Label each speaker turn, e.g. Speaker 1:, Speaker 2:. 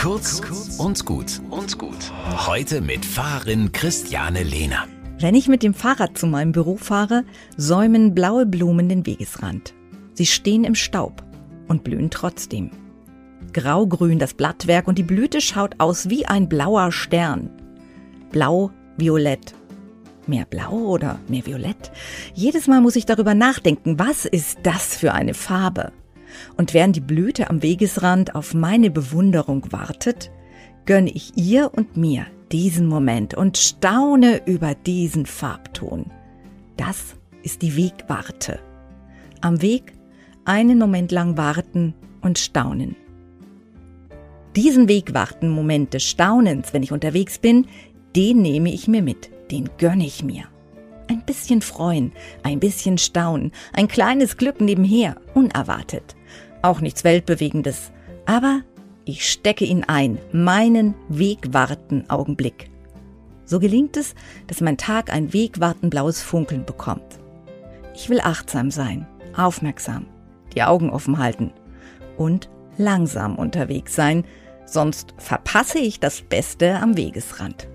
Speaker 1: Kurz und gut und gut. Heute mit Fahrerin Christiane Lehner.
Speaker 2: Wenn ich mit dem Fahrrad zu meinem Büro fahre, säumen blaue Blumen den Wegesrand. Sie stehen im Staub und blühen trotzdem. Graugrün das Blattwerk und die Blüte schaut aus wie ein blauer Stern. Blau-violett. Mehr blau oder mehr violett? Jedes Mal muss ich darüber nachdenken, was ist das für eine Farbe? Und während die Blüte am Wegesrand auf meine Bewunderung wartet, gönne ich ihr und mir diesen Moment und staune über diesen Farbton. Das ist die Wegwarte. Am Weg einen Moment lang warten und staunen. Diesen Wegwarten-Moment des Staunens, wenn ich unterwegs bin, den nehme ich mir mit, den gönne ich mir. Ein bisschen freuen, ein bisschen staunen, ein kleines Glück nebenher, unerwartet. Auch nichts Weltbewegendes, aber ich stecke ihn ein, meinen Wegwarten-Augenblick. So gelingt es, dass mein Tag ein Wegwarten-blaues Funkeln bekommt. Ich will achtsam sein, aufmerksam, die Augen offen halten und langsam unterwegs sein, sonst verpasse ich das Beste am Wegesrand.